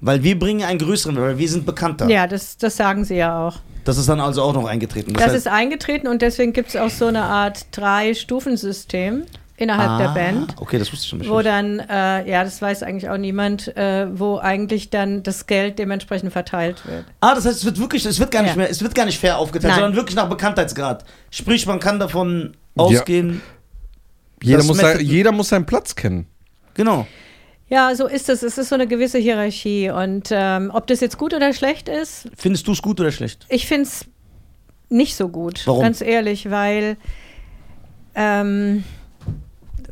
Weil wir bringen einen größeren, weil wir sind bekannter. Ja, das, das sagen sie ja auch. Das ist dann also auch noch eingetreten. Das, heißt- ist eingetreten und deswegen gibt es auch so eine Art Drei-Stufen-System innerhalb der Ah, Band. Okay, das wusste ich schon nicht. Wo dann, äh, ja, das weiß eigentlich auch niemand, äh, wo eigentlich dann das Geld dementsprechend verteilt wird. Ah, das heißt, es wird wirklich, es wird gar nicht Ja. mehr, es wird gar nicht fair aufgeteilt, Nein. sondern wirklich nach Bekanntheitsgrad. Sprich, man kann davon ausgehen. Jeder Das muss, sein, jeder muss seinen Platz kennen. Genau. Ja, so ist es. Es ist so eine gewisse Hierarchie. Und ähm, ob das jetzt gut oder schlecht ist, Findest du es gut oder schlecht? ich finde es nicht so gut. Warum? Ganz ehrlich, weil, ähm,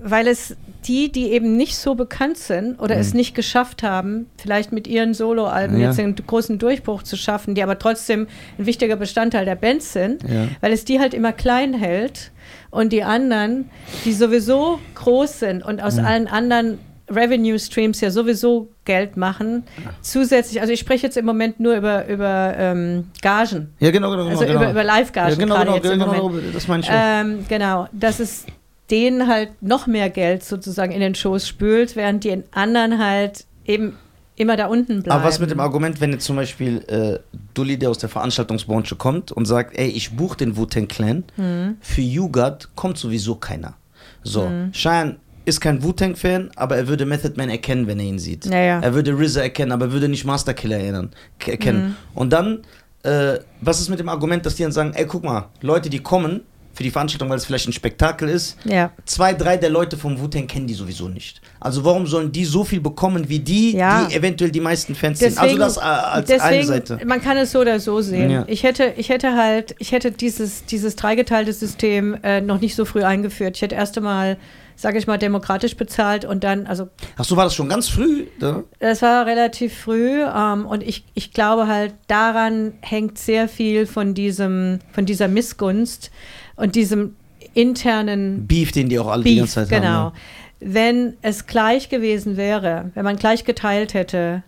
weil es die, die eben nicht so bekannt sind oder es nicht geschafft haben, vielleicht mit ihren Soloalben Mhm. Ja. jetzt einen großen Durchbruch zu schaffen, die aber trotzdem ein wichtiger Bestandteil der Band sind, Ja. weil es die halt immer klein hält und die anderen, die sowieso groß sind und aus allen anderen Revenue Streams ja sowieso Geld machen, zusätzlich, also ich spreche jetzt im Moment nur über, über ähm, Gagen, Ja, genau, genau. also genau. über, über Live-Gagen ja, genau, genau, jetzt im genau, Moment. das meine ich. Ähm, genau, dass es denen halt noch mehr Geld sozusagen in den Shows spült, während die anderen halt eben immer da unten bleiben. Aber was mit dem Argument, wenn jetzt zum Beispiel äh, Dulli, der aus der Veranstaltungsbranche kommt und sagt, ey, ich buche den Wu-Tang Clan, Hm. für YouGod kommt sowieso keiner. So, Cheyenne ist kein Wu-Tang-Fan, aber er würde Method Man erkennen, wenn er ihn sieht. Naja. Er würde RZA erkennen, aber er würde nicht Master Killer erinnern, erkennen. Mhm. Und dann, äh, was ist mit dem Argument, dass die dann sagen, ey, guck mal, Leute, die kommen für die Veranstaltung, weil es vielleicht ein Spektakel ist, Ja, zwei, drei der Leute vom Wu-Tang kennen die sowieso nicht. Also warum sollen die so viel bekommen wie die, Ja. die eventuell die meisten Fans sind? Also das äh, als eine deswegen, Seite. man kann es so oder so sehen. Ja. Ich hätte, ich hätte halt, ich hätte dieses, dieses dreigeteilte System äh, noch nicht so früh eingeführt. Ich hätte erst einmal, sage ich mal, demokratisch bezahlt und dann, also Ach so, war das schon ganz früh? Da? Das war relativ früh ähm, und ich, ich glaube halt, daran hängt sehr viel von diesem, von dieser Missgunst und diesem internen Beef, den die auch alle die Beef, ganze Zeit genau. haben. ne? Wenn es gleich gewesen wäre, wenn man gleich geteilt hätte,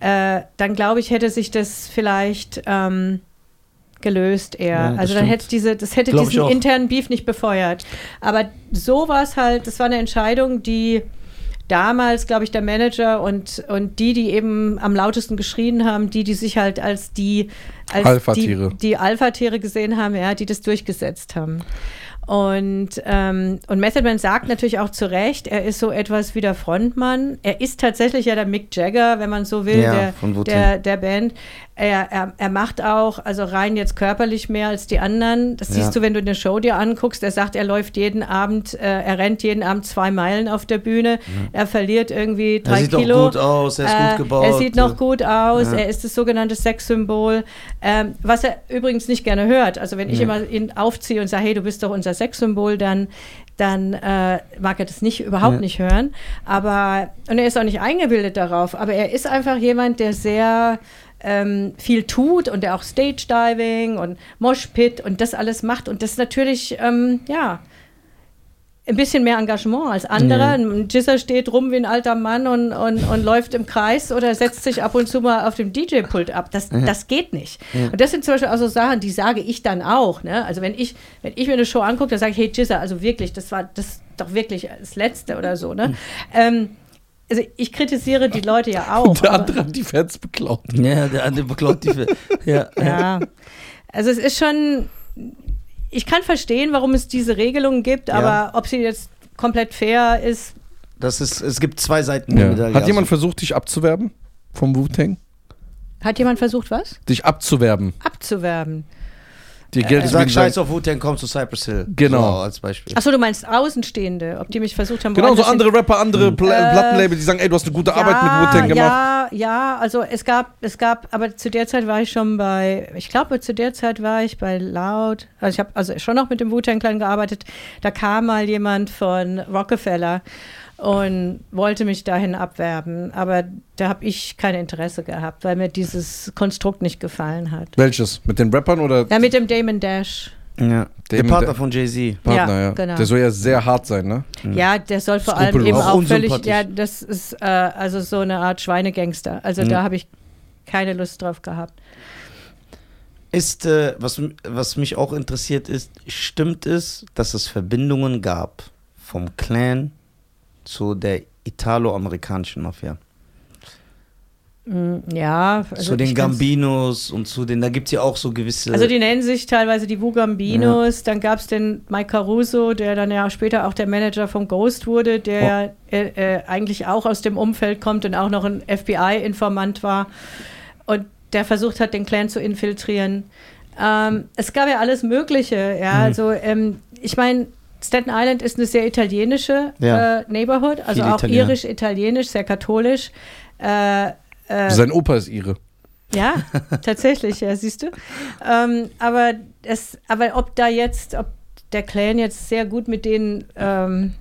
äh, dann glaube ich, hätte sich das vielleicht ähm, gelöst eher. Ja, also dann hätte diese, das hätte Glaub diesen internen Beef nicht befeuert. Aber so war es halt, das war eine Entscheidung, die damals, glaube ich, der Manager und, und die, die eben am lautesten geschrien haben, die, die sich halt als die als Alpha-Tiere. die, die Alpha-Tiere gesehen haben, ja, die das durchgesetzt haben. Und, ähm, und Method Man sagt natürlich auch zu Recht, er ist so etwas wie der Frontmann. Er ist tatsächlich ja der Mick Jagger, wenn man so will, Ja, der, der, der Band. Er, er, er macht auch, also rein jetzt körperlich mehr als die anderen. Das Ja. siehst du, wenn du eine Show dir anguckst. Er sagt, er läuft jeden Abend, äh, er rennt jeden Abend zwei Meilen auf der Bühne. Er verliert irgendwie drei Er sieht Kilo. gut aus, er ist Äh, gut gebaut. Er sieht noch gut aus, Ja. er ist das sogenannte Sexsymbol, ähm, was er übrigens nicht gerne hört. Also wenn ich Ja. immer ihn aufziehe und sage, hey, du bist doch unser Sexsymbol, dann, dann äh, mag er das nicht, überhaupt Ja. nicht hören. Aber, und er ist auch nicht eingebildet darauf, aber er ist einfach jemand, der sehr ähm, viel tut und der auch Stage Diving und Moshpit und das alles macht und das natürlich, ähm, ja, ein bisschen mehr Engagement als andere. Ja. Ein Jizzer steht rum wie ein alter Mann und, und, und läuft im Kreis oder setzt sich ab und zu mal auf dem DJ-Pult ab. Das, das geht nicht. Und das sind zum Beispiel auch so Sachen, die sage ich dann auch. Ne? Also wenn ich, wenn ich mir eine Show angucke, dann sage ich, hey Jizzer, also wirklich, das war das ist doch wirklich das Letzte oder so. Ne? Ähm, also ich kritisiere die Leute ja auch. Und der aber- andere hat die Fans beklaut. Ja, der andere beklaut die. ja. Ja. Also es ist schon, ich kann verstehen, warum es diese Regelungen gibt, Ja. aber ob sie jetzt komplett fair ist, Das ist, es gibt zwei Seiten Ja. Hat jemand also, versucht, dich abzuwerben? Vom Wu-Tang? hat jemand versucht, was? Dich abzuwerben. Abzuwerben. Dir Geld ist Sag wegen Scheiß auf Wu-Tang, komm zu Cypress Hill. Genau. So, als Beispiel. Achso, du meinst Außenstehende, ob die mich versucht haben, Genau, so andere Rapper, andere Pla Äh, Plattenlabel, die sagen, ey, du hast eine gute Arbeit mit Wu-Tang gemacht. Ja, ja, also es gab, es gab, aber zu der Zeit war ich schon bei, ich glaube, zu der Zeit war ich bei Loud, also ich habe also schon noch mit dem Wu-Tang Clan gearbeitet. Da kam mal jemand von Rockefeller und wollte mich dahin abwerben, aber da habe ich kein Interesse gehabt, weil mir dieses Konstrukt nicht gefallen hat. Welches? Mit den Rappern oder Ja, mit dem Damon Dash. Ja. Der Dem- Partner von Jay-Z. Partner, Ja, ja? genau. Der soll ja sehr hart sein, ne? Ja, der soll vor allem eben Auch auch völlig, ja, das ist äh, also so eine Art Schweinegangster. Also da habe ich keine Lust drauf gehabt. Ist, äh, was, was mich auch interessiert ist, stimmt es, dass es Verbindungen gab vom Clan zu der italo-amerikanischen Mafia? Ja, zu den Gambinos und zu den, da gibt es ja auch so gewisse. Also die nennen sich teilweise die Wugambinos. Dann gab es den Mike Caruso, der dann ja später auch der Manager vom Ghost wurde, der äh, äh, eigentlich auch aus dem Umfeld kommt und auch noch ein FBI-Informant war und der versucht hat, den Clan zu infiltrieren. Ähm, es gab ja alles Mögliche. Ja, also ähm, ich meine, Staten Island ist eine sehr italienische Ja. äh, Neighborhood, also Viele auch irisch-italienisch, sehr katholisch. Äh, äh, Sein Opa ist ihre. ja, tatsächlich, ja, siehst du. Ähm, aber, es, aber ob da jetzt, ob der Clan jetzt sehr gut mit denen ähm,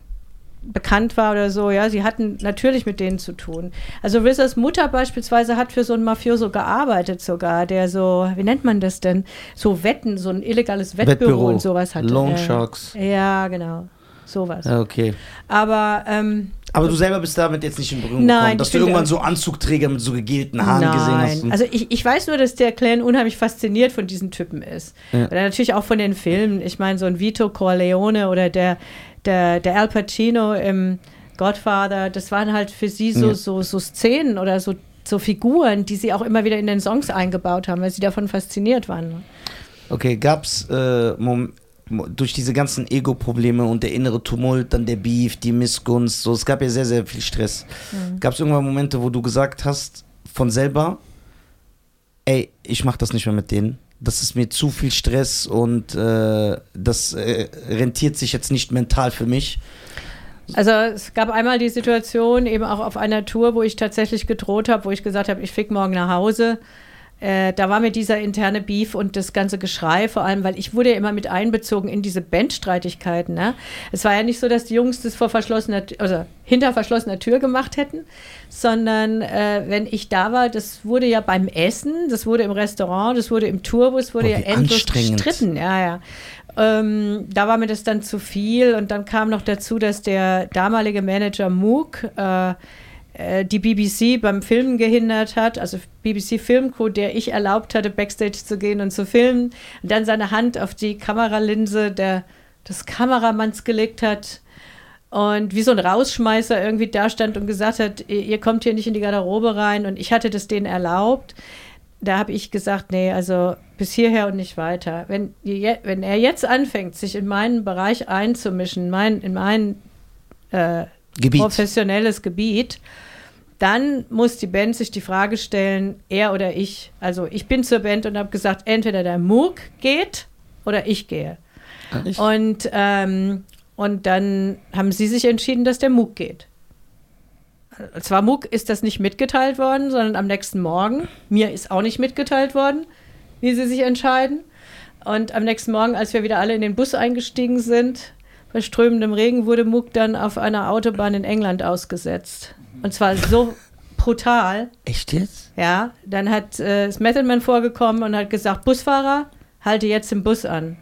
bekannt war oder so, ja, sie hatten natürlich mit denen zu tun. Also Rizzas Mutter beispielsweise hat für so einen Mafioso gearbeitet sogar, der so, wie nennt man das denn? So Wetten, so ein illegales Wettbüro, Wettbüro. und sowas hatte. Loan ja. Sharks. Ja, genau. Sowas. Ja, okay. Aber ähm, Aber du selber bist damit jetzt nicht in Berührung Nein, gekommen, dass du irgendwann so Anzugträger mit so gegelten Haaren gesehen hast. und- Also ich, ich weiß nur, dass der Clan unheimlich fasziniert von diesen Typen ist. Ja. Oder natürlich auch von den Filmen. Ich meine, so ein Vito Corleone oder der, der, der Al Pacino im Godfather, das waren halt für sie so, Ja. so, so Szenen oder so, so Figuren, die sie auch immer wieder in den Songs eingebaut haben, weil sie davon fasziniert waren. Okay, gab's äh, Mom mo- durch diese ganzen Ego-Probleme und der innere Tumult, dann der Beef, die Missgunst, so, es gab ja sehr, sehr viel Stress. Mhm. Gab es irgendwann Momente, wo du gesagt hast, von selber, ey, ich mach das nicht mehr mit denen. Das ist mir zu viel Stress und äh, das äh, rentiert sich jetzt nicht mental für mich. Also es gab einmal die Situation, eben auch auf einer Tour, wo ich tatsächlich gedroht habe, wo ich gesagt habe, ich flieg morgen nach Hause. Äh, da war mir dieser interne Beef und das ganze Geschrei, vor allem, weil ich wurde ja immer mit einbezogen in diese Bandstreitigkeiten. Ne? Es war ja nicht so, dass die Jungs das vor verschlossener, also hinter verschlossener Tür gemacht hätten, sondern äh, wenn ich da war, das wurde ja beim Essen, das wurde im Restaurant, das wurde im Tourbus, wurde Oh, ja endlos gestritten. Ja, ja. Ähm, da war mir das dann zu viel und dann kam noch dazu, dass der damalige Manager Mook äh, äh, die BBC beim Filmen gehindert hat, also BBC Filmcrew, der ich erlaubt hatte, Backstage zu gehen und zu filmen, und dann seine Hand auf die Kameralinse der, des Kameramanns gelegt hat und wie so ein Rausschmeißer irgendwie da stand und gesagt hat, ihr, kommt hier nicht in die Garderobe rein und ich hatte das denen erlaubt. Da habe ich gesagt, nee, also bis hierher und nicht weiter. Wenn, wenn er jetzt anfängt, sich in meinen Bereich einzumischen, mein, in mein äh, Gebiet. professionelles Gebiet, dann muss die Band sich die Frage stellen, er oder ich. Also ich bin zur Band und habe gesagt, entweder der Moog geht oder ich gehe. Ich- Und, ähm, und dann haben sie sich entschieden, dass der Moog geht. Zwar Moog ist das nicht mitgeteilt worden, sondern am nächsten Morgen. Mir ist auch nicht mitgeteilt worden, wie sie sich entscheiden. Und am nächsten Morgen, als wir wieder alle in den Bus eingestiegen sind, bei strömendem Regen, wurde Moog dann auf einer Autobahn in England ausgesetzt. Und zwar so brutal. Echt jetzt? Ja, dann hat äh, das Method Man vorgekommen und hat gesagt, Busfahrer, halte jetzt den Bus an.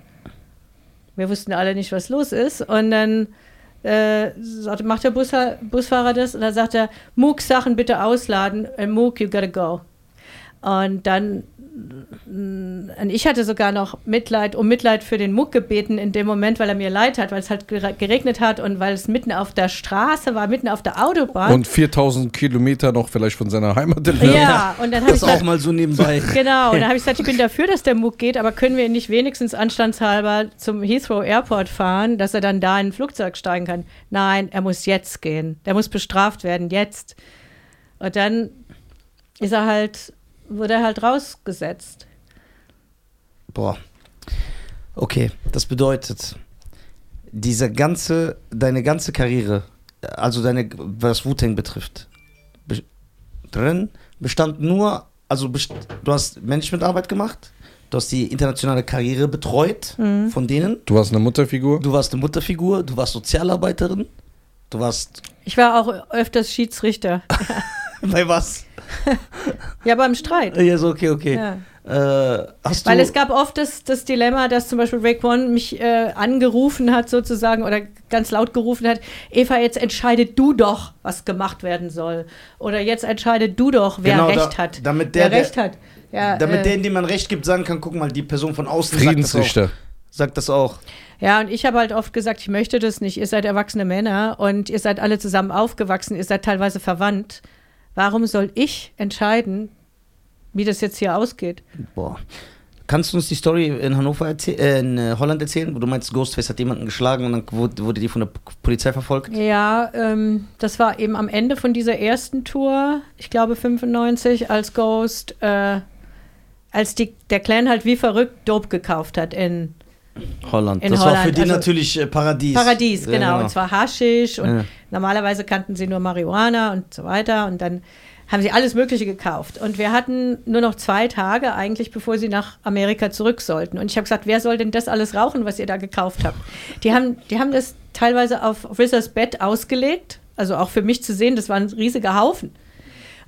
Wir wussten alle nicht, was los ist. Und dann äh, sagte, macht der Busha Busfahrer das und dann sagt er, Mook Sachen bitte ausladen. And Mook, you gotta go. Und dann und ich hatte sogar noch Mitleid, um Mitleid für den Muck gebeten in dem Moment, weil er mir leid hat, weil es halt gere- geregnet hat und weil es mitten auf der Straße war, mitten auf der Autobahn. Und 4000 Kilometer noch vielleicht von seiner Heimat entfernt. ja, und dann habe ich Das auch gesagt, mal so nebenbei. Genau, und dann habe ich gesagt, ich bin dafür, dass der MOOC geht, aber können wir ihn nicht wenigstens anstandshalber zum Heathrow Airport fahren, dass er dann da in ein Flugzeug steigen kann? Nein, er muss jetzt gehen. Der muss bestraft werden, jetzt. Und dann ist er halt, wurde er halt rausgesetzt. Boah. Okay, das bedeutet, diese ganze, deine ganze Karriere, also deine, was Wu-Tang betrifft, be drin bestand nur, also best du hast Managementarbeit gemacht, du hast die internationale Karriere betreut Mhm. von denen, Du warst eine Mutterfigur. du warst eine Mutterfigur, du warst Sozialarbeiterin, du warst, Ich war auch öfters Schiedsrichter. bei was? Ja, beim Streit. Ja, so, okay, okay. Ja. Äh, hast du, Weil es gab oft das, das Dilemma, dass zum Beispiel Raekwon mich äh, angerufen hat sozusagen oder ganz laut gerufen hat, Eva, jetzt entscheide du doch, was gemacht werden soll. Oder jetzt entscheide du doch, wer Genau, Recht da- hat. damit der- wer Recht hat. Ja, damit äh, der, dem man Recht gibt, sagen kann, guck mal, die Person von außen sagt das auch. Friedensrichter. Sagt das auch. ja, und ich habe halt oft gesagt, ich möchte das nicht. Ihr seid erwachsene Männer und ihr seid alle zusammen aufgewachsen, ihr seid teilweise verwandt. Warum soll ich entscheiden, wie das jetzt hier ausgeht? Boah. Kannst du uns die Story in Hannover äh, in äh, Holland erzählen, wo du meinst, Ghostface hat jemanden geschlagen und dann wurde, die von der Polizei verfolgt? Ja, ähm, das war eben am Ende von dieser ersten Tour, ich glaube 95, als Ghost, äh, als die, der Clan halt wie verrückt Dope gekauft hat in Holland. In das war für Holland, die also- natürlich äh, Paradies. Paradies, Ja, genau. Und zwar Haschisch und Ja. normalerweise kannten sie nur Marihuana und so weiter. Und dann haben sie alles Mögliche gekauft. Und wir hatten nur noch zwei Tage eigentlich, bevor sie nach Amerika zurück sollten. Und ich habe gesagt, wer soll denn das alles rauchen, was ihr da gekauft habt? Die haben, die haben das teilweise auf Rissers Bett ausgelegt. Also auch für mich zu sehen, das war ein riesiger Haufen.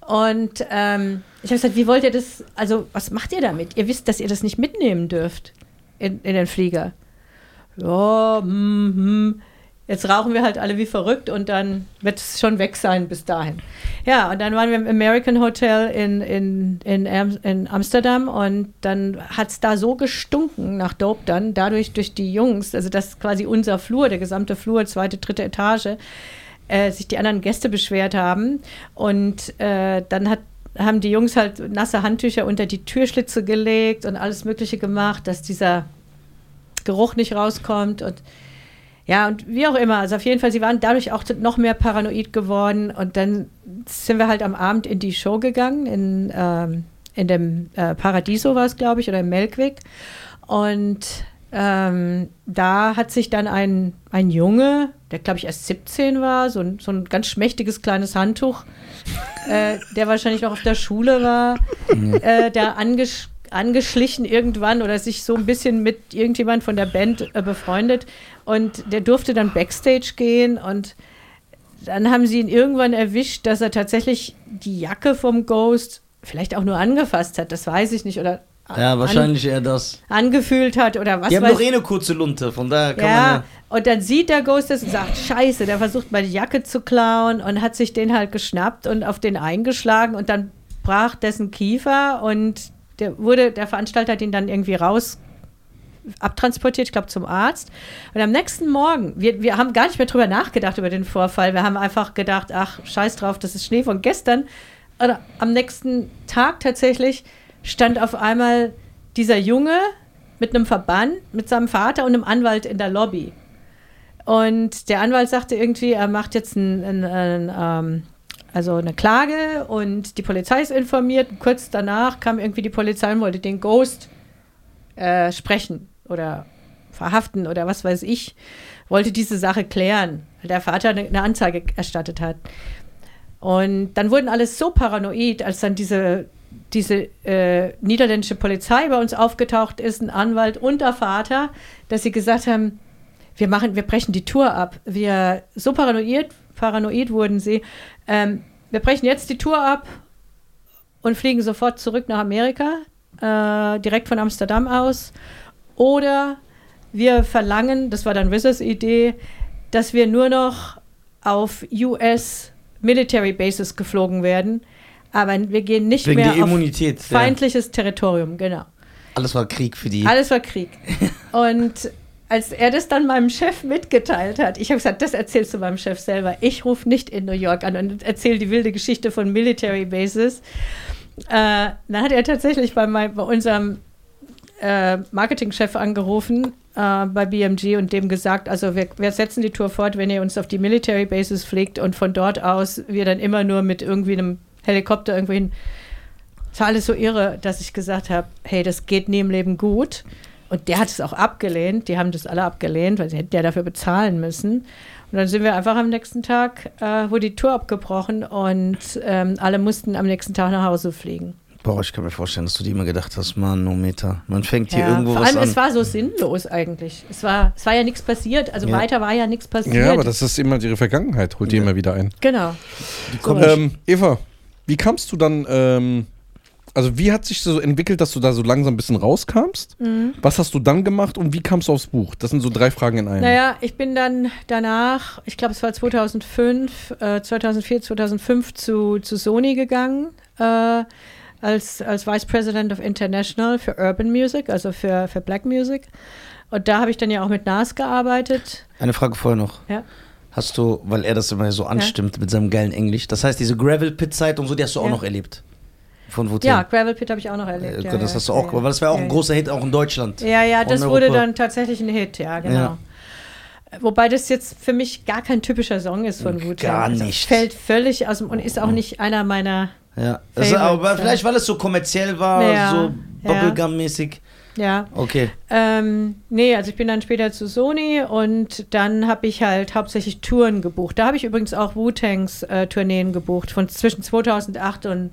Und ähm, ich habe gesagt, wie wollt ihr das, also was macht ihr damit? Ihr wisst, dass ihr das nicht mitnehmen dürft in, in den Flieger. Ja, hm, hm. Jetzt rauchen wir halt alle wie verrückt und dann wird es schon weg sein bis dahin. Ja, und dann waren wir im American Hotel in, in, in, Am- in Amsterdam und dann hat es da so gestunken nach Dope dann, dadurch durch die Jungs, also das ist quasi unser Flur, der gesamte Flur, zweite, dritte Etage, äh, sich die anderen Gäste beschwert haben. Und äh, dann hat, haben die Jungs halt nasse Handtücher unter die Türschlitze gelegt und alles Mögliche gemacht, dass dieser Geruch nicht rauskommt und ja, und wie auch immer. Also auf jeden Fall, sie waren dadurch auch noch mehr paranoid geworden. Und dann sind wir halt am Abend in die Show gegangen, in, ähm, in dem äh, Paradiso war es, glaube ich, oder im Melkweg. Und ähm, da hat sich dann ein, ein Junge, der glaube ich erst 17 war, so ein, so ein ganz schmächtiges kleines Handtuch, äh, der wahrscheinlich noch auf der Schule war, äh, da angesch angeschlichen irgendwann oder sich so ein bisschen mit irgendjemand von der Band äh, befreundet. Und der durfte dann Backstage gehen und dann haben sie ihn irgendwann erwischt, dass er tatsächlich die Jacke vom Ghost vielleicht auch nur angefasst hat, das weiß ich nicht, oder Ja, wahrscheinlich eher das. an, angefühlt hat oder was Die haben weiß doch eh eine kurze Lunte, von daher kann man ja, ja. und dann sieht der Ghost das und sagt, scheiße, der versucht meine Jacke zu klauen und hat sich den halt geschnappt und auf den eingeschlagen und dann brach dessen Kiefer und der wurde, der Veranstalter hat ihn dann irgendwie raus abtransportiert, ich glaube zum Arzt. Und am nächsten Morgen, wir, wir haben gar nicht mehr drüber nachgedacht über den Vorfall. Wir haben einfach gedacht, ach, scheiß drauf, das ist Schnee von gestern. Oder am nächsten Tag tatsächlich stand auf einmal dieser Junge mit einem Verband, mit seinem Vater und einem Anwalt in der Lobby. Und der Anwalt sagte irgendwie, er macht jetzt ein, ein, ein, ähm, also eine Klage und die Polizei ist informiert. Kurz danach kam irgendwie die Polizei und wollte den Ghost äh, sprechen oder verhaften oder was weiß ich, wollte diese Sache klären, weil der Vater eine, Anzeige erstattet hat. Und dann wurden alles so paranoid, als dann diese, diese äh, niederländische Polizei bei uns aufgetaucht ist, ein Anwalt und der Vater, dass sie gesagt haben, wir machen, wir brechen die Tour ab. Wir so paranoid, paranoid wurden sie. Ähm, wir brechen jetzt die Tour ab und fliegen sofort zurück nach Amerika, äh, direkt von Amsterdam aus. Oder wir verlangen, das war dann Wissers Idee, dass wir nur noch auf US Military Bases geflogen werden. Aber wir gehen nicht Wegen mehr auf Immunität. Ja. feindliches Territorium, genau. Alles war Krieg für die. Alles war Krieg. Und als er das dann meinem Chef mitgeteilt hat, ich habe gesagt, das erzählst du meinem Chef selber. Ich rufe nicht in New York an und erzähle die wilde Geschichte von Military Bases. Äh, dann hat er tatsächlich bei, mein, bei unserem äh, Marketingchef angerufen äh, bei BMG und dem gesagt, also wir, wir setzen die Tour fort, wenn ihr uns auf die Military Bases fliegt und von dort aus wir dann immer nur mit irgendwie einem Helikopter irgendwo hin. Es war alles so irre, dass ich gesagt habe, hey, das geht nie im Leben gut. Und der hat es auch abgelehnt. Die haben das alle abgelehnt, weil sie hätten ja dafür bezahlen müssen. Und dann sind wir einfach am nächsten Tag, äh, wurde die Tour abgebrochen und ähm, alle mussten am nächsten Tag nach Hause fliegen. Boah, ich kann mir vorstellen, dass du dir immer gedacht hast, Manometer. Man fängt hier Ja, irgendwo vor was allem, an. es war so sinnlos eigentlich. Es war, es war ja nichts passiert. Also Ja. weiter war ja nichts passiert. Ja, aber das ist immer ihre Vergangenheit, holt die Ja. immer wieder ein. genau. Die kommen Ähm, Eva, wie kamst du dann, ähm, also wie hat sich so entwickelt, dass du da so langsam ein bisschen rauskamst? Mhm. Was hast du dann gemacht und wie kamst du aufs Buch? Das sind so drei Fragen in einem. Naja, ich bin dann danach, ich glaube, es war 2005, äh, 2004, 2005 zu, zu Sony gegangen. Äh, als, als Vice President of International für Urban Music, also für, für Black Music. Und da habe ich dann ja auch mit Nas gearbeitet. Eine Frage vorher noch. Ja. Hast du, weil er das immer so anstimmt mit seinem geilen Englisch. Das heißt, diese Gravel Pit Zeit und so, die hast du auch Ja. noch erlebt. Von Wu-Tang. Ja, Gravel Pit habe ich auch noch erlebt. Äh, ja, das ja, hast du auch, ja, weil das wäre auch ja, ein ja. großer Hit auch in Deutschland. Ja, ja, das wurde Europa. dann tatsächlich ein Hit, ja, genau. Ja. Wobei das jetzt für mich gar kein typischer Song ist von Wu-Tang. Gar Also nicht. Fällt völlig aus dem und ist auch nicht einer meiner. Ja. Favorites, aber ja. vielleicht, weil es so kommerziell war, Ja, so ja. Bubblegum-mäßig. Ja. Okay. Ähm, nee, also ich bin dann später zu Sony und dann habe ich halt hauptsächlich Touren gebucht. Da habe ich übrigens auch Wu-Tangs äh, Tourneen gebucht. Von zwischen 2008 und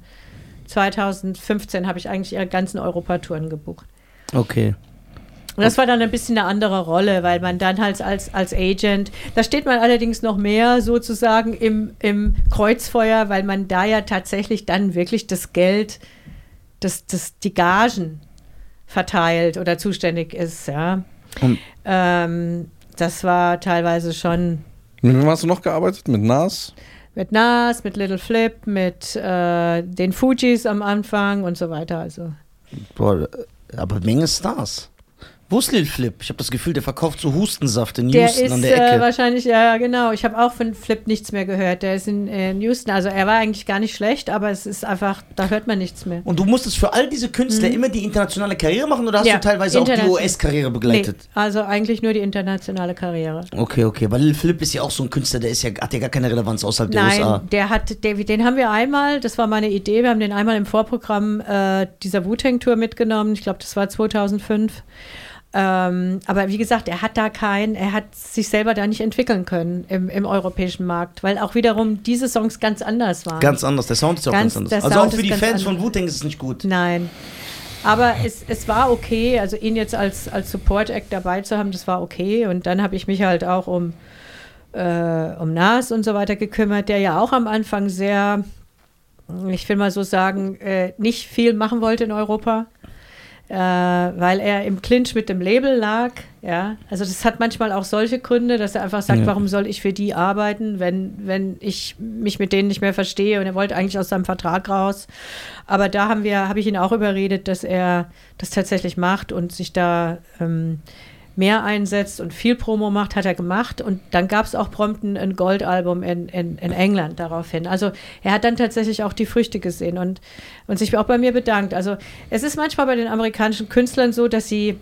2015 habe ich eigentlich ihre ganzen Europatouren gebucht. Okay. Und das war dann ein bisschen eine andere Rolle, weil man dann halt als, als Agent, da steht man allerdings noch mehr sozusagen im, im Kreuzfeuer, weil man da ja tatsächlich dann wirklich das Geld, das, das, die Gagen verteilt oder zuständig ist, ja. Ähm, das war teilweise schon Mit wem hast du noch gearbeitet? Mit Nas? mit Nas, mit Little Flip, mit äh, den Fujis am Anfang und so weiter. Also Boah, aber Menge Stars. Wo ist Lil Flip? Ich habe das Gefühl, der verkauft so Hustensaft in Der Houston ist an der äh, Ecke. wahrscheinlich, ja, genau. Ich habe auch von Flip nichts mehr gehört. Der ist in, äh, in Houston. Also er war eigentlich gar nicht schlecht, aber es ist einfach, da hört man nichts mehr. Und du musstest für all diese Künstler immer die internationale Karriere machen oder hast Mhm. Ja, du teilweise auch die. US-Karriere begleitet? Nee, also eigentlich nur die internationale Karriere. Okay, okay. Weil Lil Flip ist ja auch so ein Künstler, der ist ja, hat ja gar keine Relevanz außerhalb der Nein, USA. der hat, der, den haben wir einmal, das war meine Idee, wir haben den einmal im Vorprogramm äh, dieser Wu-Tang-Tour mitgenommen. Ich glaube, das war 2005. Ähm, aber wie gesagt, er hat da kein, er hat sich selber da nicht entwickeln können im, im europäischen Markt, weil auch wiederum diese Songs ganz anders waren. Ganz anders. Der Sound ist ja auch Ganz- ganz, der anders. Also Sound auch für die Fans anders. von Wu-Tang ist es nicht gut. Nein. Aber es, es war okay, also ihn jetzt als, als Support-Act dabei zu haben, das war okay. Und dann habe ich mich halt auch um, äh, um Nas und so weiter gekümmert, der ja auch am Anfang sehr, ich will mal so sagen, äh, nicht viel machen wollte in Europa. Äh, weil er im Clinch mit dem Label lag, ja. Also das hat manchmal auch solche Gründe, dass er einfach sagt, Ja. warum soll ich für die arbeiten, wenn, wenn ich mich mit denen nicht mehr verstehe und er wollte eigentlich aus seinem Vertrag raus. Aber da haben wir, habe ich ihn auch überredet, dass er das tatsächlich macht und sich da ähm, mehr einsetzt und viel Promo macht, hat er gemacht. Und dann gab es auch prompt ein, ein Goldalbum in, in, in England daraufhin. Also er hat dann tatsächlich auch die Früchte gesehen und, und sich auch bei mir bedankt. Also es ist manchmal bei den amerikanischen Künstlern so, dass sie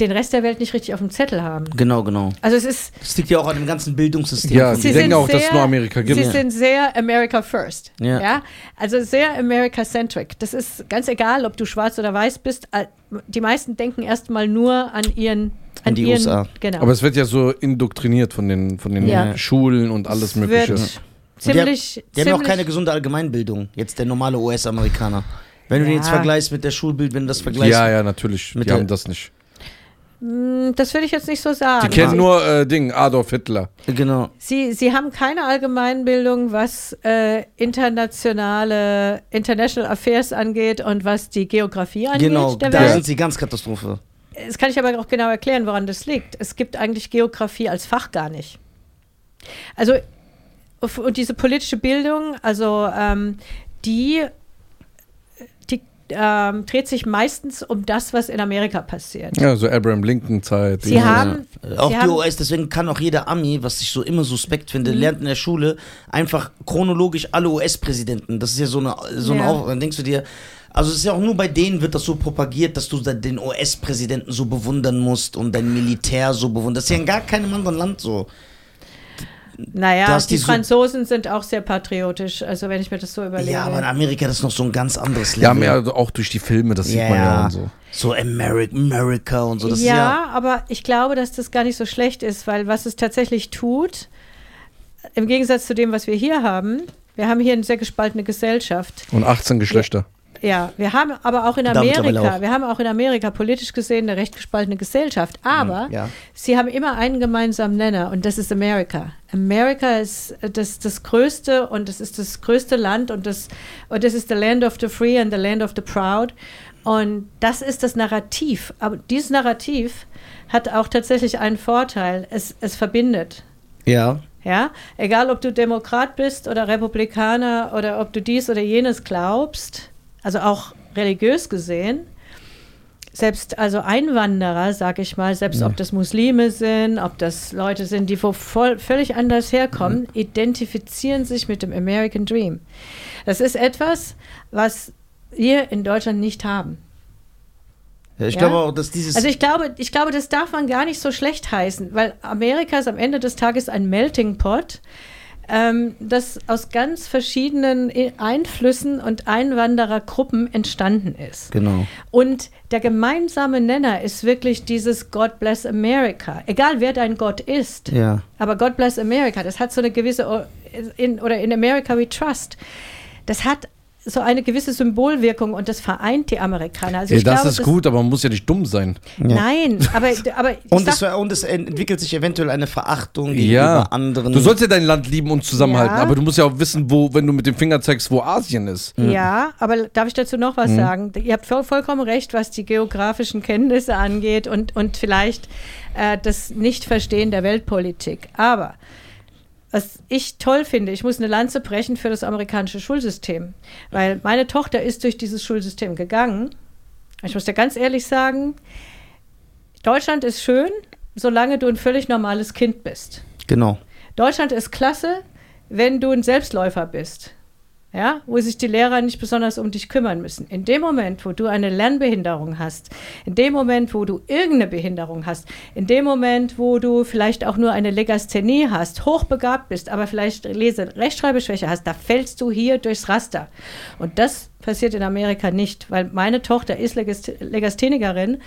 den Rest der Welt nicht richtig auf dem Zettel haben. Genau, genau. Also es ist, Das liegt ja auch an dem ganzen Bildungssystem. Ja, Sie denken auch, dass es sehr- nur Amerika gibt. Sie sind sehr America First. Ja. Ja. Also sehr America-centric. Das ist ganz egal, ob du schwarz oder weiß bist. Die meisten denken erstmal nur an ihren. An An die ihren, USA. Genau. Aber es wird ja so indoktriniert von den, von den Ja. Schulen und alles Es Mögliche. wird ziemlich. Die haben ja auch ziemlich- keine gesunde Allgemeinbildung. Jetzt der normale US-Amerikaner. Wenn du den Ja. jetzt vergleichst mit der Schulbild, wenn du das vergleichst. Ja, ja, natürlich. Mit Die haben das nicht. Mm, Das würde ich jetzt nicht so sagen. Die kennen nur äh, Ding, Adolf Hitler. Genau. Sie, Sie haben keine Allgemeinbildung, was äh, internationale International Affairs angeht und was die Geografie angeht. Genau, der da Welt. sind sie ganz Katastrophe. Das kann ich aber auch genau erklären, woran das liegt. Es gibt eigentlich Geografie als Fach gar nicht. Also, und diese politische Bildung, also die, die ähm, dreht sich meistens um das, was in Amerika passiert. Ja, so Abraham Lincoln Zeit. Sie Ja. haben, Äh, Auch Sie die haben- OS, deswegen kann auch jeder Ami, was ich so immer suspekt finde, Mhm. lernt in der Schule einfach chronologisch alle US-Präsidenten. Das ist ja so eine, so eine Ja. Auf dann denkst du dir, also es ist ja auch nur bei denen wird das so propagiert, dass du den US-Präsidenten so bewundern musst und dein Militär so bewundern. Das ist ja in gar keinem anderen Land so. naja, die, die so- Franzosen sind auch sehr patriotisch, also wenn ich mir das so überlege. Ja, aber in Amerika das ist noch so ein ganz anderes Level. Ja, mehr auch durch die Filme, das sieht Ja, man ja und so. So America, America und so. Das ja, ist ja. aber ich glaube, dass das gar nicht so schlecht ist, weil was es tatsächlich tut, im Gegensatz zu dem, was wir hier haben, wir haben hier eine sehr gespaltene Gesellschaft. Und 18 Geschlechter. Ja, wir haben aber auch in Amerika, auch. wir haben auch in Amerika politisch gesehen eine recht gespaltene Gesellschaft. Aber Mhm, ja. sie haben immer einen gemeinsamen Nenner und das ist Amerika. Amerika ist das, das größte und das ist das größte Land und das, und das ist the land of the free and the land of the proud. Und das ist das Narrativ. Aber dieses Narrativ hat auch tatsächlich einen Vorteil. Es, es verbindet. Ja. Ja, egal ob du Demokrat bist oder Republikaner oder ob du dies oder jenes glaubst, also auch religiös gesehen, selbst also Einwanderer, sag ich mal, selbst ob das Muslime sind, ob das Leute sind, die wo voll, völlig anders herkommen, identifizieren sich mit dem American Dream. Das ist etwas, was wir in Deutschland nicht haben. Ja, ich Ja? glaube auch, dass dieses. Also ich glaube, ich glaube, das darf man gar nicht so schlecht heißen, weil Amerika ist am Ende des Tages ein Melting Pot, ähm, das aus ganz verschiedenen Einflüssen und Einwanderergruppen entstanden ist. genau. Und der gemeinsame Nenner ist wirklich dieses God bless America. Egal wer dein Gott ist. Ja. Aber God bless America, das hat so eine gewisse, in, oder in America we trust, das hat so eine gewisse Symbolwirkung und das vereint die Amerikaner. Also Ja, ich das glaube, ist gut, aber man muss ja nicht dumm sein. Ja. Nein, aber, aber Und es, und es entwickelt sich eventuell eine Verachtung gegenüber Ja. anderen. Du sollst ja dein Land lieben und zusammenhalten, Ja. aber du musst ja auch wissen, wo, wenn du mit dem Finger zeigst, wo Asien ist. ja, aber darf ich dazu noch Mhm. was sagen? Ihr habt voll, vollkommen recht, was die geografischen Kenntnisse angeht und, und vielleicht äh, das Nichtverstehen der Weltpolitik. Aber was ich toll finde, ich muss eine Lanze brechen für das amerikanische Schulsystem, weil meine Tochter ist durch dieses Schulsystem gegangen. Ich muss dir ganz ehrlich sagen, Deutschland ist schön, solange du ein völlig normales Kind bist. genau. Deutschland ist klasse, wenn du ein Selbstläufer bist. Ja, wo sich die Lehrer nicht besonders um dich kümmern müssen. In dem Moment, wo du eine Lernbehinderung hast, in dem Moment, wo du irgendeine Behinderung hast, in dem Moment, wo du vielleicht auch nur eine Legasthenie hast, hochbegabt bist, aber vielleicht Lese- Rechtschreibeschwäche hast, da fällst du hier durchs Raster. Und das passiert in Amerika nicht, weil meine Tochter ist Legast- Legasthenikerin.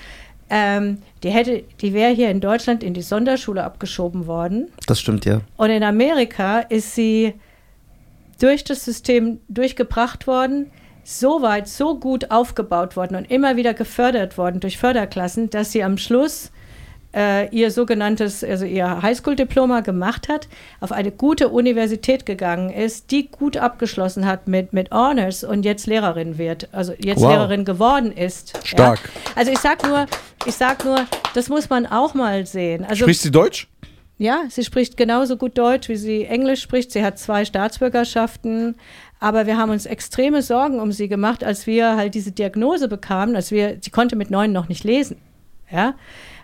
Ähm, die hätte, die wäre hier in Deutschland in die Sonderschule abgeschoben worden. Das stimmt ja. Und in Amerika ist sie durch das System durchgebracht worden, so weit, so gut aufgebaut worden und immer wieder gefördert worden durch Förderklassen, dass sie am Schluss äh, ihr sogenanntes, also ihr Highschool-Diploma gemacht hat, auf eine gute Universität gegangen ist, die gut abgeschlossen hat mit, mit Honors und jetzt Lehrerin wird, also jetzt Wow. Lehrerin geworden ist. Stark. Ja? Also ich sag nur, ich sag nur, das muss man auch mal sehen. Also Sprichst du Deutsch? Ja, sie spricht genauso gut Deutsch, wie sie Englisch spricht. Sie hat zwei Staatsbürgerschaften. Aber wir haben uns extreme Sorgen um sie gemacht, als wir halt diese Diagnose bekamen, als wir, sie konnte mit neun noch nicht lesen. Ja.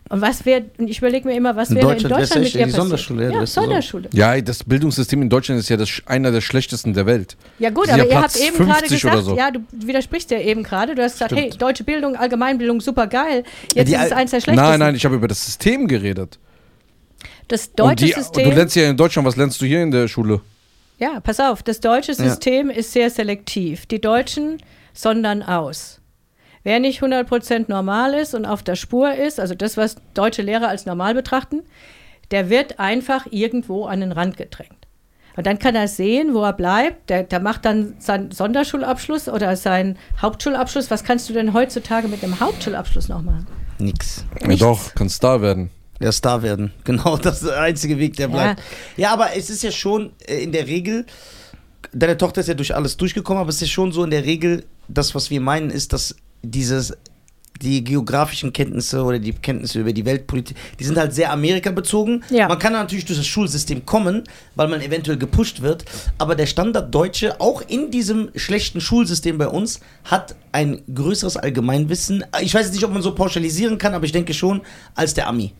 Und was wäre, ich überlege mir immer, was In wäre Deutschland in wärst du Deutschland mit ihr in die passiert? Sonderschule, ja, ja. Sonderschule. Ja, das Bildungssystem in Deutschland ist ja das, einer der schlechtesten der Welt. Ja gut, aber hat ihr habt eben gerade 50 oder gesagt, so. ja, du widersprichst ja eben gerade, du hast gesagt, Stimmt. hey, deutsche Bildung, Allgemeinbildung, super geil. Jetzt die ist es eins der schlechtesten. Nein, nein, ich habe über das System geredet. Das deutsche die, System. du lernst ja in Deutschland, was lernst du hier in der Schule? Ja, pass auf, das deutsche System ist sehr selektiv. Die Deutschen sondern aus. Wer nicht 100% normal ist und auf der Spur ist, also das, was deutsche Lehrer als normal betrachten, der wird einfach irgendwo an den Rand gedrängt. Und dann kann er sehen, wo er bleibt. Der, der macht dann seinen Sonderschulabschluss oder seinen Hauptschulabschluss. Was kannst du denn heutzutage mit einem Hauptschulabschluss noch machen? Nix. Ja, Nichts. doch, kannst Star werden. Ja, Star werden. Genau, das ist der einzige Weg, der bleibt. Ja, aber es ist ja schon äh, in der Regel, deine Tochter ist ja durch alles durchgekommen, aber es ist schon so in der Regel, das, was wir meinen, ist, dass dieses, die geografischen Kenntnisse oder die Kenntnisse über die Weltpolitik, die sind halt sehr Amerika bezogen. Ja. Man kann natürlich durch das Schulsystem kommen, weil man eventuell gepusht wird, aber der Standarddeutsche, auch in diesem schlechten Schulsystem bei uns, hat ein größeres Allgemeinwissen. Ich weiß jetzt nicht, ob man so pauschalisieren kann, aber ich denke schon, als der Ami.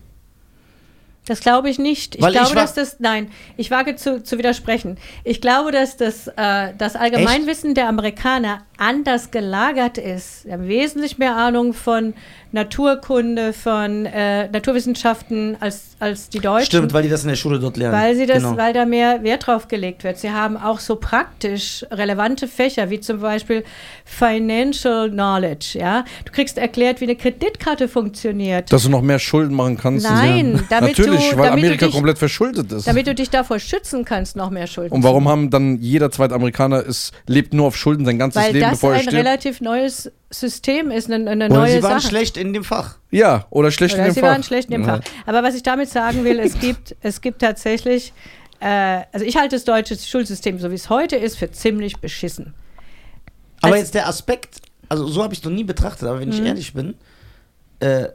Das glaube ich nicht. Ich Weil ich glaube, war- dass das, nein, ich wage zu, zu widersprechen. Ich glaube, dass das, äh, das Allgemeinwissen der Amerikaner anders gelagert ist. Sie haben wesentlich mehr Ahnung von Naturkunde, von äh, Naturwissenschaften als, als die Deutschen. Stimmt, weil die das in der Schule dort lernen. Weil sie das, Genau. weil da mehr Wert drauf gelegt wird. Sie haben auch so praktisch relevante Fächer, wie zum Beispiel Financial Knowledge, ja. Du kriegst erklärt, wie eine Kreditkarte funktioniert. Dass du noch mehr Schulden machen kannst. Nein, damit Natürlich, du- weil damit du Amerika dich- komplett verschuldet ist. damit du dich davor schützen kannst, noch mehr Schulden Und warum haben dann jeder zweite Amerikaner ist, lebt nur auf Schulden sein ganzes Weil Leben, das bevor er ein stirbt? relativ neues System ist, eine, eine Oder neue sie waren Sache. schlecht in dem Fach. Ja, oder schlecht Oder in dem sie Fach. waren schlecht in dem Ja. Fach. Aber was ich damit sagen will, es gibt, es gibt tatsächlich, äh, also ich halte das deutsche Schulsystem, so wie es heute ist, für ziemlich beschissen. Aber Als- jetzt der Aspekt, also so habe ich es noch nie betrachtet, aber wenn ich Mhm. ehrlich bin, äh,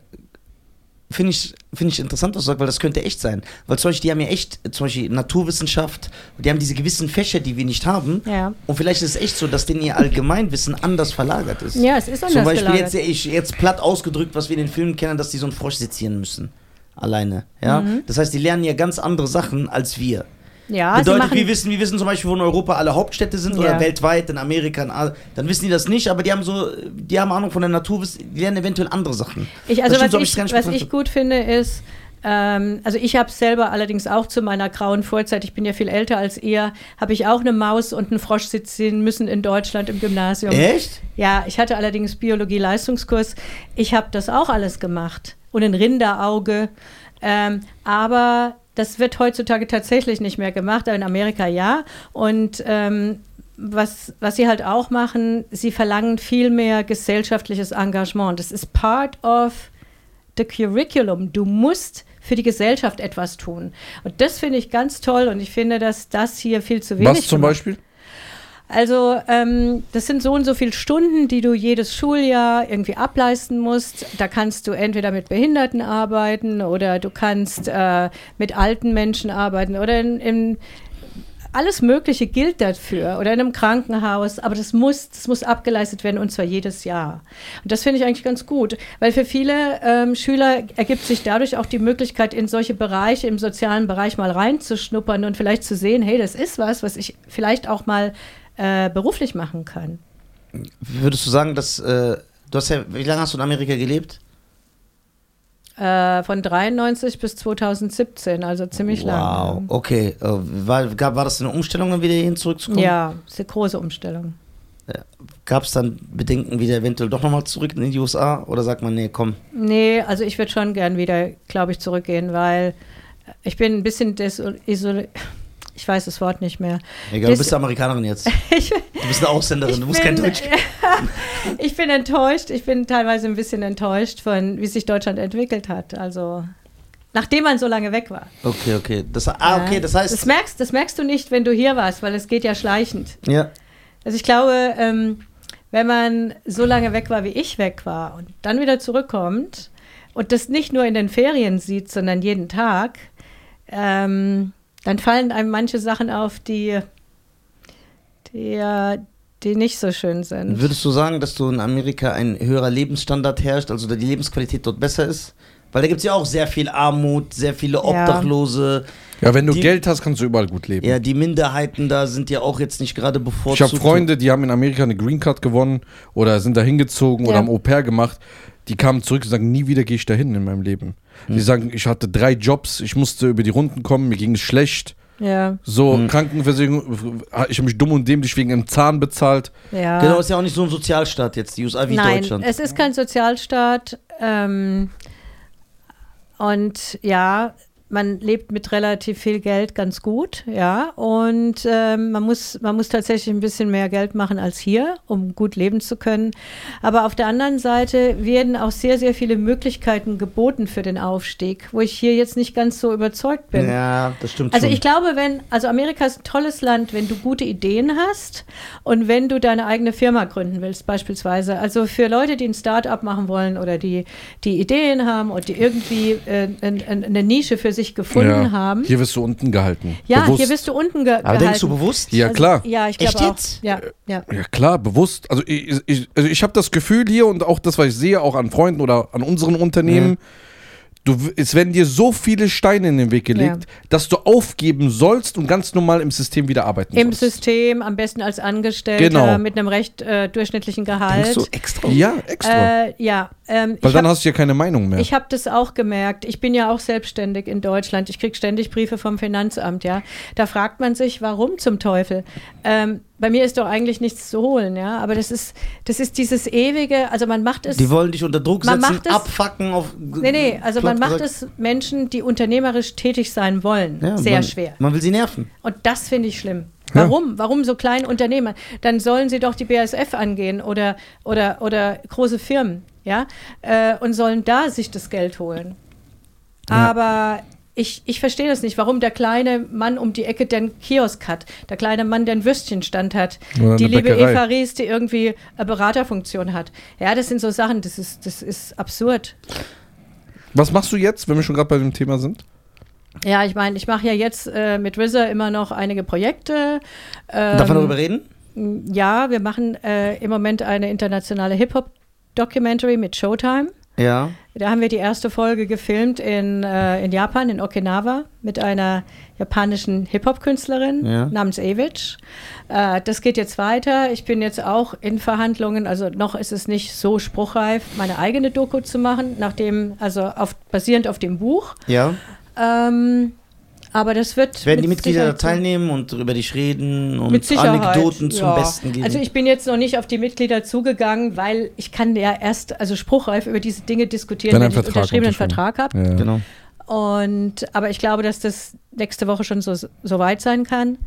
finde ich, finde ich interessant, was du sagst, weil das könnte echt sein. Weil zum Beispiel, die haben ja echt, zum Beispiel Naturwissenschaft, die haben diese gewissen Fächer, die wir nicht haben. Ja. Und vielleicht ist es echt so, dass denen ihr Allgemeinwissen anders verlagert ist. Ja, es ist anders Zum Beispiel gelagert. jetzt, ich, jetzt platt ausgedrückt, was wir in den Filmen kennen, dass die so einen Frosch sezieren müssen. Alleine. Ja? Mhm. Das heißt, die lernen ja ganz andere Sachen als wir. Ja, Bedeutet, wir wissen, wir wissen zum Beispiel, wo in Europa alle Hauptstädte sind Ja. oder weltweit, in Amerika, in Asien. dann wissen die das nicht, aber die haben so, die haben Ahnung von der Natur, die lernen eventuell andere Sachen. Ich, also stimmt, was, ich, was ich gut finde ist, ähm, also ich habe selber allerdings auch zu meiner grauen Vorzeit, ich bin ja viel älter als ihr, habe ich auch eine Maus und einen Frosch sitzen müssen in Deutschland im Gymnasium. Echt? Ja, ich hatte allerdings Biologie-Leistungskurs. Ich habe das auch alles gemacht. Und ein Rinderauge. Ähm, aber das wird heutzutage tatsächlich nicht mehr gemacht, aber in Amerika ja. Und ähm, was, was sie halt auch machen, sie verlangen viel mehr gesellschaftliches Engagement. Das ist part of the curriculum. Du musst für die Gesellschaft etwas tun. Und das finde ich ganz toll und ich finde, dass das hier viel zu wenig Was zum Beispiel? Also ähm, das sind so und so viele Stunden, die du jedes Schuljahr irgendwie ableisten musst. Da kannst du entweder mit Behinderten arbeiten oder du kannst äh, mit alten Menschen arbeiten oder in, in alles Mögliche gilt dafür oder in einem Krankenhaus, aber das muss, das muss abgeleistet werden und zwar jedes Jahr. Und das finde ich eigentlich ganz gut, weil für viele ähm, Schüler ergibt sich dadurch auch die Möglichkeit, in solche Bereiche, im sozialen Bereich mal reinzuschnuppern und vielleicht zu sehen, hey, das ist was, was ich vielleicht auch mal äh, beruflich machen kann. Würdest du sagen, dass, äh, du hast ja, wie lange hast du in Amerika gelebt? Äh, von 93 bis 2017, also ziemlich Wow, lang. okay. Äh, War, gab, war das eine Umstellung, dann wieder hierhin zurückzukommen? Ja, ist eine große Umstellung. Gab es dann Bedenken, wieder eventuell doch nochmal zurück in die USA? Oder sagt man, nee, komm. Nee, also ich würde schon gern wieder, glaube ich, zurückgehen, weil ich bin ein bisschen isoliert. Ich weiß das Wort nicht mehr. Egal, du bist Amerikanerin jetzt. Ich, Du bist eine Ausländerin, du musst kein Deutsch. ich bin enttäuscht. Ich bin teilweise ein bisschen enttäuscht von, wie sich Deutschland entwickelt hat. Also, nachdem man so lange weg war. Okay, okay. Das, ah, okay, das heißt. Das merkst, das merkst du nicht, wenn du hier warst, weil es geht ja schleichend. ja. Also ich glaube, ähm, wenn man so lange weg war, wie ich weg war und dann wieder zurückkommt und das nicht nur in den Ferien sieht, sondern jeden Tag, ähm, dann fallen einem manche Sachen auf, die, die, äh, die nicht so schön sind. Würdest du sagen, dass du in Amerika ein höherer Lebensstandard herrscht, also die Lebensqualität dort besser ist? Weil da gibt es ja auch sehr viel Armut, sehr viele Obdachlose. Ja, wenn du Die- Geld hast, kannst du überall gut leben. Ja, die Minderheiten da sind ja auch jetzt nicht gerade ich bevorzugt. habe Freunde, die haben in Amerika eine Green Card gewonnen oder sind da hingezogen oder Ja. haben Au pair gemacht. Die kamen zurück und sagen, nie wieder gehe ich dahin in meinem Leben. Hm. Die sagen, ich hatte drei Jobs, ich musste über die Runden kommen, mir ging es schlecht. Ja, So, Hm. Krankenversicherung, ich habe mich dumm und dämlich wegen einem Zahn bezahlt. ja. Genau, ist ja auch nicht so ein Sozialstaat jetzt, die USA wie Nein, Deutschland. es ist kein Sozialstaat. Ähm, und ja, man lebt mit relativ viel Geld ganz gut, ja. Und ähm, man, muss, man muss tatsächlich ein bisschen mehr Geld machen als hier, um gut leben zu können. Aber auf der anderen Seite werden auch sehr, sehr viele Möglichkeiten geboten für den Aufstieg, wo ich hier jetzt nicht ganz so überzeugt bin. ja, das stimmt Also schon. ich glaube, wenn, also Amerika ist ein tolles Land, wenn du gute Ideen hast und wenn du deine eigene Firma gründen willst, beispielsweise. Also für Leute, die ein Start-up machen wollen oder die, die Ideen haben und die irgendwie äh, ein- ein- eine Nische für sich gefunden Ja. haben. Hier wirst du unten gehalten. ja, Bewusst. hier bist du unten ge Aber gehalten. denkst du bewusst? Ja, klar. Ja, ich glaube auch. jetzt? Ja, ja. Ja, klar, bewusst. Also ich, ich, also ich habe das Gefühl hier und auch das, was ich sehe, auch an Freunden oder an unseren Unternehmen, du, es werden dir so viele Steine in den Weg gelegt, dass du aufgeben sollst und ganz normal im System wieder arbeiten Im sollst. System, am besten als Angestellter, Genau. mit einem recht äh, durchschnittlichen Gehalt. Denkst du extra? Ja, extra. äh, ja, ähm, Weil dann hab- hast du ja keine Meinung mehr. Ich habe das auch gemerkt. Ich bin ja auch selbstständig in Deutschland. Ich kriege ständig Briefe vom Finanzamt, ja. Da fragt man sich, warum zum Teufel? Ähm, bei mir ist doch eigentlich nichts zu holen, ja. Aber das ist, das ist dieses ewige, also man macht es. Die wollen dich unter Druck Man setzen, macht es- abfacken auf. nee, nee, also man macht gesagt. es Menschen, die unternehmerisch tätig sein wollen, Ja, sehr man, schwer. Man will sie nerven. Und das finde ich schlimm. Ja. Warum? Warum so kleine Unternehmer? Dann sollen sie doch die BASF angehen oder, oder, oder große Firmen, ja, äh, und sollen da sich das Geld holen. Ja. Aber ich, ich verstehe das nicht, warum der kleine Mann um die Ecke den Kiosk hat, der kleine Mann, der einen Würstchenstand hat, Oder die liebe Bäckerei. Eva Ries, die irgendwie eine Beraterfunktion hat. Ja, das sind so Sachen, das ist, das ist absurd. Was machst du jetzt, wenn wir schon gerade bei dem Thema sind? Ja, ich meine, ich mache ja jetzt äh, mit RZA immer noch einige Projekte. Ähm, Darf man darüber reden? Ja, wir machen äh, im Moment eine internationale Hip-Hop-Documentary mit Showtime. Ja. Da haben wir die erste Folge gefilmt in, äh, in Japan, in Okinawa, mit einer japanischen Hip-Hop-Künstlerin Ja. namens Evich. Äh, das geht jetzt weiter. Ich bin jetzt auch in Verhandlungen, also noch ist es nicht so spruchreif, meine eigene Doku zu machen, nachdem, also auf, basierend auf dem Buch. Ja. Ähm, aber das wird. Werden die mit Mitglieder da teilnehmen und über dich reden und. Anekdoten zum ja. Besten geben? Also ich bin jetzt noch nicht auf die Mitglieder zugegangen, weil ich kann ja erst, also spruchreif über diese Dinge diskutieren, Wenn wenn, ich Vertrag unterschriebenen unterschrieben. Vertrag habe. Ja. genau. Und aber ich glaube, dass das nächste Woche schon so, so weit sein kann.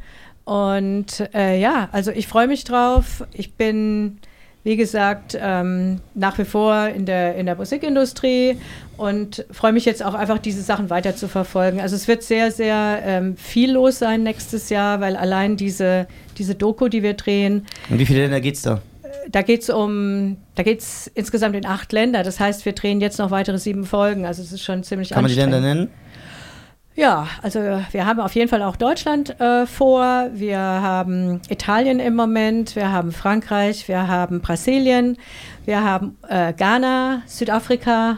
Und äh, ja, also ich freue mich drauf. Ich bin, wie gesagt, ähm, nach wie vor in der, in der Musikindustrie und freue mich jetzt auch einfach, diese Sachen weiter zu verfolgen. Also es wird sehr, sehr ähm, viel los sein nächstes Jahr, weil allein diese, diese Doku, die wir drehen, Und wie viele Länder geht's da? da geht es um, da geht es insgesamt in acht Länder. Das heißt, wir drehen jetzt noch weitere sieben Folgen. Also es ist schon ziemlich Kann man die. Länder nennen? Ja, also wir haben auf jeden Fall auch Deutschland äh, vor. Wir haben Italien im Moment, wir haben Frankreich, wir haben Brasilien, wir haben äh, Ghana, Südafrika,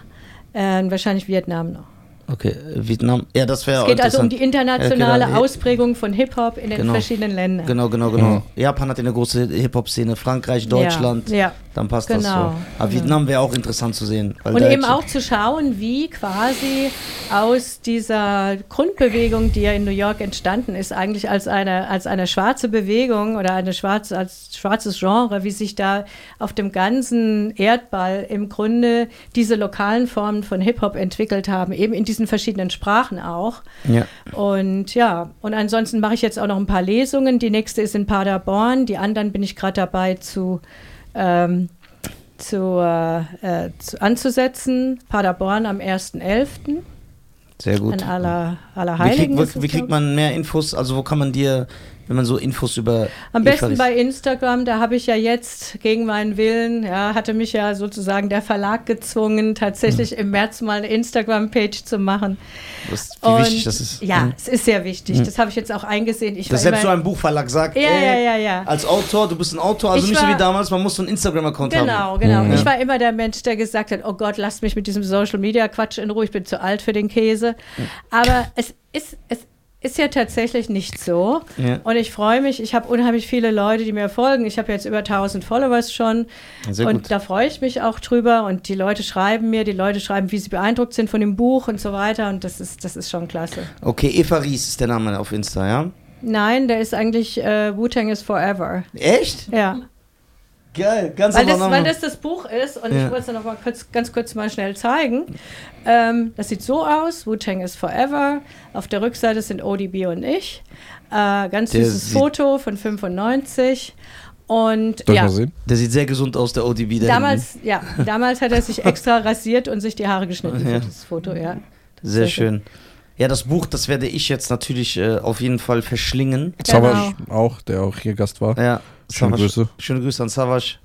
äh, und wahrscheinlich Vietnam noch. Okay, Vietnam. Ja, das wäre Es geht also um die internationale Ja, genau. Ausprägung von Hip-Hop in den Genau. verschiedenen Ländern. Genau, genau, genau. Mhm. Japan hat ja eine große Hip-Hop-Szene. Frankreich, Deutschland. Ja, ja. Dann passt das so. Genau, Aber Vietnam wäre auch interessant zu sehen. Und eben auch zu schauen, wie quasi aus dieser Grundbewegung, die ja in New York entstanden ist, eigentlich als eine, als eine schwarze Bewegung oder eine schwarze, als schwarzes Genre, wie sich da auf dem ganzen Erdball im Grunde diese lokalen Formen von Hip-Hop entwickelt haben, eben in diesen verschiedenen Sprachen auch. Ja. Und ja, und ansonsten mache ich jetzt auch noch ein paar Lesungen. Die nächste ist in Paderborn, die anderen bin ich gerade dabei zu, ähm, zu, äh, äh, zu anzusetzen. Paderborn am 1.11. Sehr gut. an aller, aller Wie, krieg, Heiligen. wo, wie kriegt man mehr Infos? Also wo kann man dir, wenn man so Infos über Am Eva besten liest? bei Instagram, da habe ich ja jetzt gegen meinen Willen, ja, hatte mich ja sozusagen der Verlag gezwungen, tatsächlich Hm. im März mal eine Instagram-Page zu machen. was, wie Und wichtig das ist? Ja, Mhm. es ist sehr wichtig. Das habe ich jetzt auch eingesehen. Ich Dass selbst so immer- ein Buchverlag sagt, Ja, ey, ja, ja, ja. als Autor, du bist ein Autor, also Ich nicht so war- wie damals, man muss so einen Instagram-Account haben. Genau, genau. Mhm. Ich war immer der Mensch, der gesagt hat, oh Gott, lasst mich mit diesem Social Media Quatsch in Ruhe, ich bin zu alt für den Käse. Aber es ist, es ist ja tatsächlich nicht so. Ja. Und ich freue mich, ich habe unheimlich viele Leute, die mir folgen. Ich habe jetzt über 1000 Followers schon. Sehr und gut. da freue ich mich auch drüber. Und die Leute schreiben mir, die Leute schreiben, wie sie beeindruckt sind von dem Buch und so weiter. Und das ist, das ist schon klasse. Okay, Eva Ries ist der Name auf Insta, ja? Nein, der ist eigentlich äh, Wu-Tang is Forever. Echt? Ja. Geil, ganz Weil das, weil das das Buch ist und Ja. ich wollte es noch mal kurz, ganz kurz mal schnell zeigen. Ähm, das sieht so aus: Wu-Tang is Forever. Auf der Rückseite sind ODB und ich. Äh, ganz Der süßes Foto von 95. Und Soll ja? Der sieht sehr gesund aus, der ODB. da damals, ja, damals hat er sich extra rasiert und sich die Haare geschnitten Ja. für dieses Foto, ja. hinten. Sehr Sehr schön. Ja, das Buch, das werde ich jetzt natürlich äh, auf jeden Fall verschlingen. Genau. Savage auch, der auch hier Gast war. Ja, Schöne Savage- Grüße. Schöne Grüße an Savage.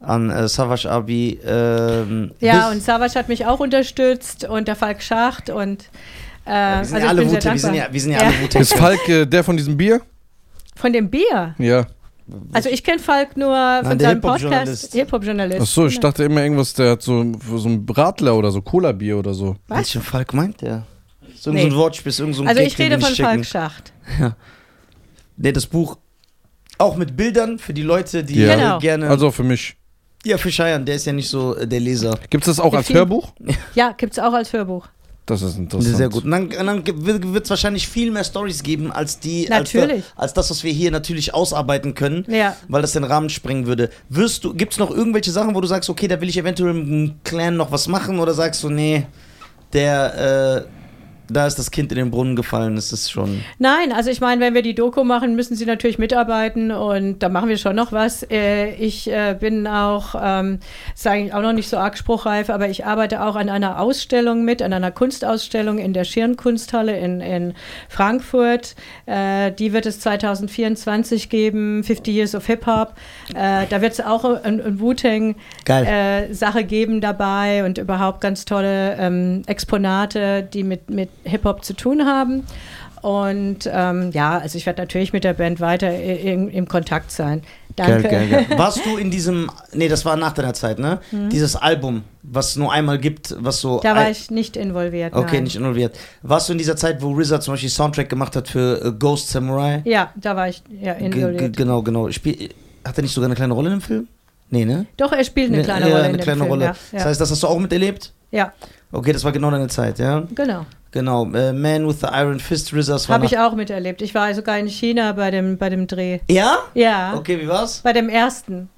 An äh, Savage Abi. Ähm, Ja, und Savage hat mich auch unterstützt und der Falk Schacht und äh, wir sind also ja alle Wu-Tang, wir sind ja, wir sind ja alle Wu-Tang. Ist Falk äh, der von diesem Bier? Von dem Bier. Ja. Also ich kenne Falk nur von der seinem. Podcast. Hip-Hop-Journalist. Ach so, ich Genau. dachte immer irgendwas, der hat so, so ein Radler oder so Cola-Bier oder so. Was? Welchen Falk meint der? So Nee. ein Wortspiel, so ein Also Gag, ich rede von. Falk Schacht. Nee, das Buch auch mit Bildern für die Leute, die Ja. Genau. gerne. Also für mich. ja, für Cheyenne, der ist ja nicht so äh, der Leser. Gibt es das auch als viel? Hörbuch? Ja, gibt es auch als Hörbuch. Das ist interessant. Sehr gut. Und dann, und dann wird es wahrscheinlich viel mehr Stories geben, als die, als, Natürlich. da, als das, was wir hier natürlich ausarbeiten können, Ja. weil das den Rahmen sprengen würde. Wirst du, gibt es noch irgendwelche Sachen, wo du sagst, okay, da will ich eventuell im Clan noch was machen oder sagst du, nee, der, äh, da ist das Kind in den Brunnen gefallen, das ist schon. Nein, also ich meine, wenn wir die Doku machen, müssen sie natürlich mitarbeiten und da machen wir schon noch was. Äh, ich äh, bin auch, ähm, ist eigentlich auch noch nicht so arg spruchreif, aber ich arbeite auch an einer Ausstellung mit, an einer Kunstausstellung in der Schirnkunsthalle in, in Frankfurt. Äh, die wird es 2024 geben, 50 Years of Hip Hop. Da wird es auch ein, ein Wu-Tang-Sache geben dabei und überhaupt ganz tolle ähm, Exponate, die mit, mit Hip-Hop zu tun haben. Und ähm, ja, also ich werde natürlich mit der Band weiter im, im Kontakt sein. Danke. Geil, geil, geil. Warst du in diesem, nee, das war nach deiner Zeit, ne? Mhm. Dieses Album, was es nur einmal gibt, was so. Da war ich nicht involviert. Okay, nein. nicht involviert. Warst du in dieser Zeit, wo RZA zum Beispiel Soundtrack gemacht hat für uh, Ghost Samurai? Ja, da war ich ja involviert. G genau, genau. Spiel, hat er nicht sogar eine kleine Rolle im Film? Nee, ne? Doch, er spielt eine Ne- kleine ja, Rolle. eine in dem kleine Film, Rolle. Ja, Das ja. heißt, das hast du auch miterlebt? ja, Okay, das war genau deine Zeit, ja? genau. Genau. Äh, Man with the Iron Fist, RZA, das war Habe ich auch miterlebt. Ich war sogar in China bei dem, bei dem Dreh. Ja? Ja, Okay, wie war's? bei dem ersten.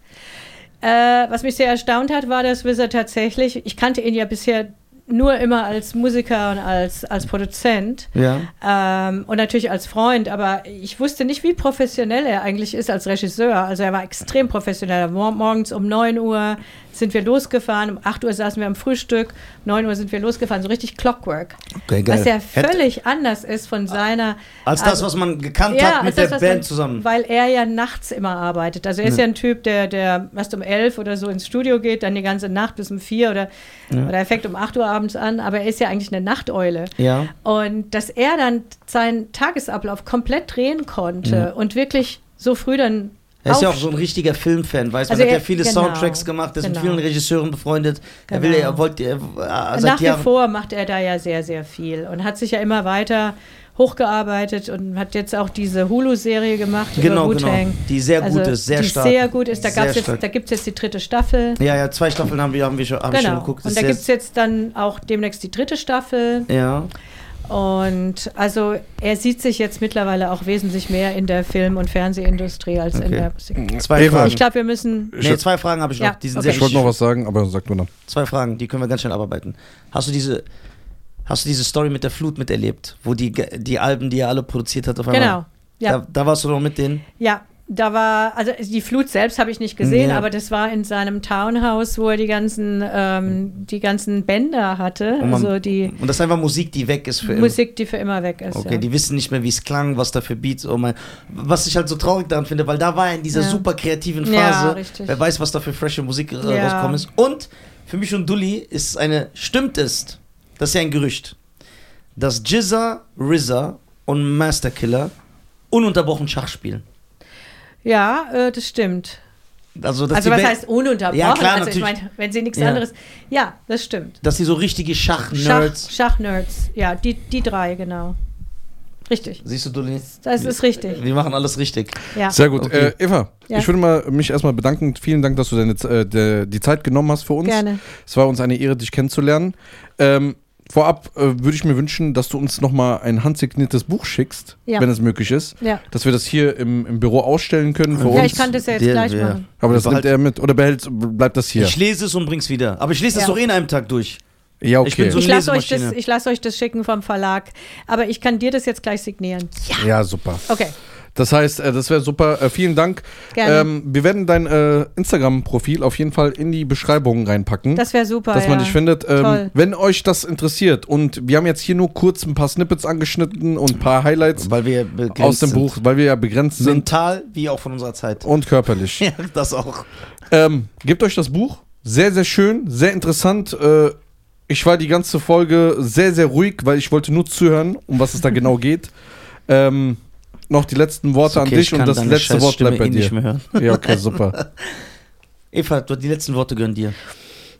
Äh, was mich sehr erstaunt hat, war, dass Wizard tatsächlich, ich kannte ihn ja bisher nur immer als Musiker und als, als Produzent Ja. ähm, und natürlich als Freund, aber ich wusste nicht, wie professionell er eigentlich ist als Regisseur. Also er war extrem professionell. Mor morgens um 9 Uhr sind wir losgefahren, um 8 Uhr saßen wir am Frühstück, 9 Uhr sind wir losgefahren, so richtig Clockwork. Okay, geil. Was ja völlig anders ist von seiner Als das, also- was man gekannt ja, hat mit der das, Band man- zusammen. Weil er ja nachts immer arbeitet. Also er ist ja ein Typ, der, der erst um elf oder so ins Studio geht, dann die ganze Nacht bis um vier oder, oder er fängt um 8 Uhr abends an, aber er ist ja eigentlich eine Nachteule. Ja. Und dass er dann seinen Tagesablauf komplett drehen konnte und wirklich so früh dann Er ist ja auch so ein richtiger Filmfan, weißt du? Also er hat ja viele genau, Soundtracks gemacht, er ist mit genau. vielen Regisseuren befreundet. Er will, Genau. er wollte, er, äh, Nach wie Jahren. vor macht er da ja sehr, sehr viel und hat sich ja immer weiter hochgearbeitet und hat jetzt auch diese Hulu-Serie gemacht Genau, über genau. Die sehr gut also, ist, sehr die stark. sehr gut ist. Da, gab's jetzt, da gibt es jetzt die dritte Staffel. Ja, ja, zwei Staffeln haben wir, haben wir schon, hab ich schon Genau. geguckt. Und da gibt es jetzt dann auch demnächst die dritte Staffel. Ja. Und also er sieht sich jetzt mittlerweile auch wesentlich mehr in der Film- und Fernsehindustrie als in Okay. der Musik. Zwei Eva, Fragen. Ich glaube, wir müssen. nee, zwei Fragen habe ich noch. Ja, die sind okay. sehr Ich wollte noch was sagen, aber sag du dann. Zwei Fragen, die können wir ganz schnell abarbeiten. Hast du diese, hast du diese Story mit der Flut miterlebt, wo die, die Alben, die er alle produziert hat, auf einmal. Genau. Ja. Da, da warst du noch mit denen. Ja, da war, also die Flut selbst habe ich nicht gesehen, Ja. aber das war in seinem Townhouse, wo er die ganzen, ähm, die ganzen Bänder hatte, Und man- also die Und das ist einfach Musik, die weg ist für immer. Musik, die für immer weg ist. Okay, ja. die wissen nicht mehr, wie es klang, was da für Beats. Oh mein, was ich halt so traurig daran finde, weil da war er in dieser Ja. super kreativen Phase. Ja, richtig. Wer weiß, was da für frische Musik äh, rausgekommen ist. Und für mich und Dully ist eine, stimmt es, das ist ja ein Gerücht, dass Jizza, RZA und Master Killer ununterbrochen Schach spielen. ja äh, das stimmt. Also, dass Also was Band- heißt ununterbrochen? Ja, klar, also ich meine, wenn sie nichts Ja. anderes. Ja, das stimmt. Dass die so richtige Schach, Schach-Nerds. Schachnerds. Ja, die, die drei, genau. Richtig. Siehst du, Dully? Das ist richtig. Wir machen alles richtig. Ja. Sehr gut. Okay. Äh, Eva, Ja. ich würde mal mich erstmal bedanken. Vielen Dank, dass du deine, äh, de, die Zeit genommen hast für uns. Gerne. Es war uns eine Ehre, dich kennenzulernen. Ähm, vorab äh, würde ich mir wünschen, dass du uns nochmal ein handsigniertes Buch schickst, Ja. wenn es möglich ist. Ja. Dass wir das hier im, im Büro ausstellen können für ja, uns. ich kann das ja jetzt Der- gleich ja. machen. Aber das nimmt er mit. Oder behält, bleibt das hier? Ich lese es und bring's wieder. Aber ich lese das Ja. doch eh in einem Tag durch. ja, okay. ich bin so- Ich lasse euch, das- ich lass euch das schicken vom Verlag, aber ich kann dir das jetzt gleich signieren. ja. super. Okay, Das heißt, äh, das wäre super. Äh, vielen Dank. gerne. Ähm, wir werden dein äh, Instagram-Profil auf jeden Fall in die Beschreibung reinpacken. das wäre super. dass man ja. dich findet. Ähm, Toll. wenn euch das interessiert und wir haben jetzt hier nur kurz ein paar Snippets angeschnitten und ein paar Highlights Weil wir begrenzt aus dem sind. Buch, weil wir ja begrenzt sind Mental wie auch von unserer Zeit. und körperlich. Ja, das auch. ähm, gebt euch das Buch. Sehr, sehr schön, sehr interessant. Äh, ich war die ganze Folge sehr, sehr ruhig, weil ich wollte nur zuhören, um was es da genau geht. Ähm, noch die letzten Worte okay, an dich ich und das letzte Wort bleibt bei eh nicht dir. mehr hören. Ja, okay, super. Eva, du, die letzten Worte gehören dir.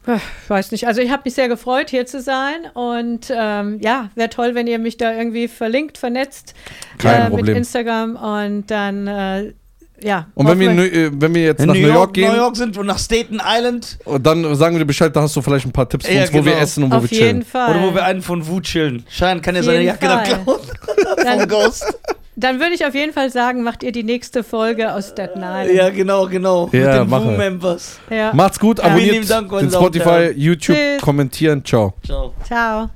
Ich weiß nicht. Also ich habe mich sehr gefreut, hier zu sein. Und ähm, ja, wäre toll, wenn ihr mich da irgendwie verlinkt, vernetzt Kein äh, mit Problem. Instagram. Und dann, äh, ja. Und wenn wir, äh, wenn wir jetzt In nach New York, gehen, New York sind und nach Staten Island. und dann sagen wir dir Bescheid, da hast du vielleicht ein paar Tipps für Ja, uns, wo wir genau. essen und wo auf wir jeden chillen. Fall. Oder wo wir einen von Wu chillen. Schein kann ja seine Jacke da klauen. Vom dann Ghost. Dann würde ich auf jeden Fall sagen, macht ihr die nächste Folge aus Staten Island. Ja, genau, genau. Ja, Mit den mache. Wu-Members. Ja. Macht's gut, Ja. abonniert lieben Dank, den Spotify, YouTube, Tschüss. kommentieren. Ciao. Ciao. Ciao.